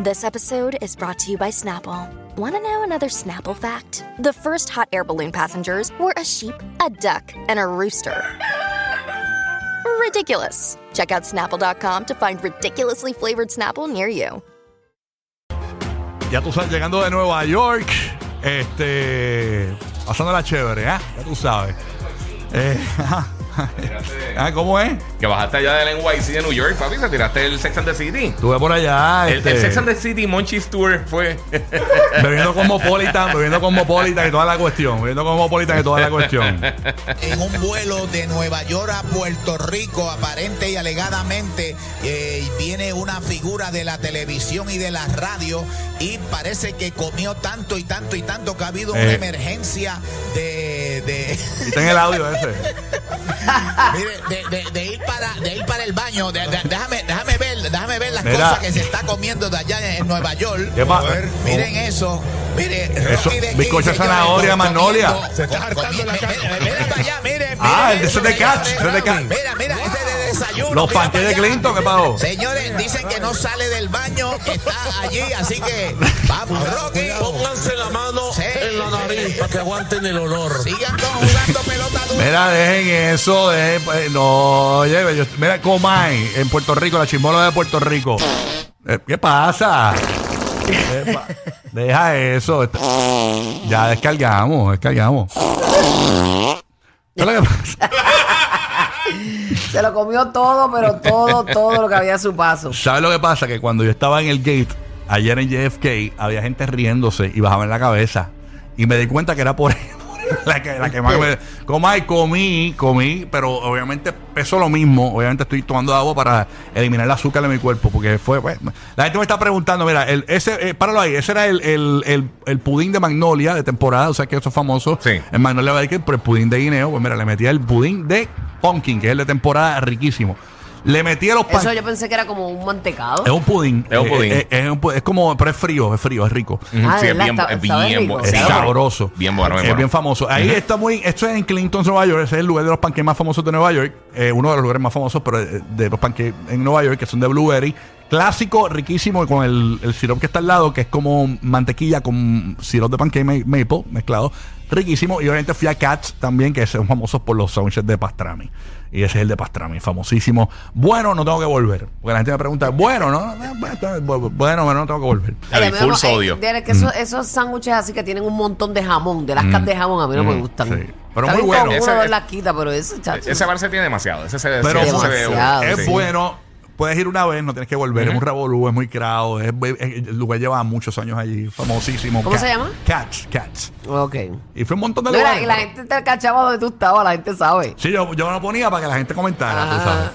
This episode is brought to you by Snapple. Want to know another Snapple fact? The first hot air balloon passengers were a sheep, a duck, and a rooster. Ridiculous. Check out snapple.com to find ridiculously flavored Snapple near you. Ya tú sabes, llegando de Nueva York, este, pasándola chévere, ¿ah? Ya tú sabes. Eh, ah, ¿Cómo es? Que bajaste allá del NYC de New York, papi, te tiraste el Sex and the City. Estuve por allá, El, este, el Sex and the City Monchis Tour fue. bebiendo Cosmopolitan, bebiendo Cosmopolitan y toda la cuestión, bebiendo Cosmopolitan y toda la cuestión. en un vuelo de Nueva York a Puerto Rico, aparente y alegadamente, eh, viene una figura de la televisión y de la radio y parece que comió tanto y tanto y tanto que ha habido una Eh. emergencia de, de, Y ten el audio ese. mire, de, de- de ir para de ir para el baño. De- de- déjame, déjame ver, déjame ver las Mira. cosas que se está comiendo de allá en Nueva York. ¿Qué pa- Miren eso. Mire, Eso, de bizcocho zanahoria, magnolia. Se está hartando la cara. mira, para allá, miren. Ah, miren el de eso, ese de Catch, ese de Catch. Mira, mira, ese de desayuno. Los mira panqueques de. Clinton, ¿qué pasó? Señores, dicen que no sale del baño, está allí, así que vamos, Rocky. Pónganse la mano Para que aguanten el olor. Sigan jugando pelota dura. Mira, dejen eso, dejen, pues, no, oye, yo- mira, Comay, en Puerto Rico, la chimola de Puerto Rico. Eh, ¿Qué pasa? ¿Qué pa- Deja eso. Ya descargamos, descargamos. ¿Qué es lo que pasa? Se lo comió todo, pero todo, todo lo que había a su paso. ¿Sabes lo que pasa? Que cuando yo estaba en el gate, ayer en JFK, había gente riéndose y bajaban la cabeza. Y me di cuenta que era por la que, la que más me... Comay, comí, comí, pero obviamente peso lo mismo. Obviamente estoy tomando agua para eliminar el azúcar de mi cuerpo, porque fue... pues, la gente me está preguntando, mira, el, ese, eh, páralo ahí, ese era el, el, el, el pudín de Magnolia de temporada, o sea que eso es famoso. Sí. En Magnolia Baker, pero el pudín de guineo, pues mira, le metía el pudín de pumpkin, que es el de temporada riquísimo. Le metía los Eso yo pensé que era como un mantecado. es un pudín. Es un pudín. Eh, eh, es, un pu- es como, pero es frío, es frío, es rico. Ah, sí, ¿de es verdad? bien, Está- es bien, rico. Es sabroso. Bien bueno, bien Es bueno. bien famoso. Ahí está muy. Esto es en Clinton, Nueva York. Ese es el lugar de los panqueques más famosos de Nueva York. Eh, uno de los lugares más famosos pero eh, de los panqueques en Nueva York, que son de blueberry. Clásico, riquísimo, con el, el sirope que está al lado, que es como mantequilla con sirope de pancake ma- maple mezclado. Riquísimo. Y obviamente fui a Cats también, que son famosos por los sándwiches de pastrami. Y ese es el de pastrami, famosísimo. Bueno, no tengo que volver. Porque la gente me pregunta, bueno, no, bueno, bueno, bueno, no tengo que volver. Mí full sodio. eh, de- que esos, esos sándwiches así que tienen un montón de jamón, de lascas de jamón, a mí no me gustan. Mm. sí. Pero Está muy bien bueno. Ese- ese- lasquitas, pero ese chacho. Ese bar se tiene demasiado. Ese se Pero ese se ve- Demasiado, es sí. bueno. Puedes ir una vez, no tienes que volver. Es un revolú, es muy crowd. Es, es- el lugar lleva muchos años allí, famosísimo. ¿Cómo se llama? Cats, Cats. Ok. Y fue un montón de No, la, lugares. la pero- gente te cachaba donde tú estabas, la gente sabe. Sí, yo, yo lo ponía para que la gente comentara, tú sabes.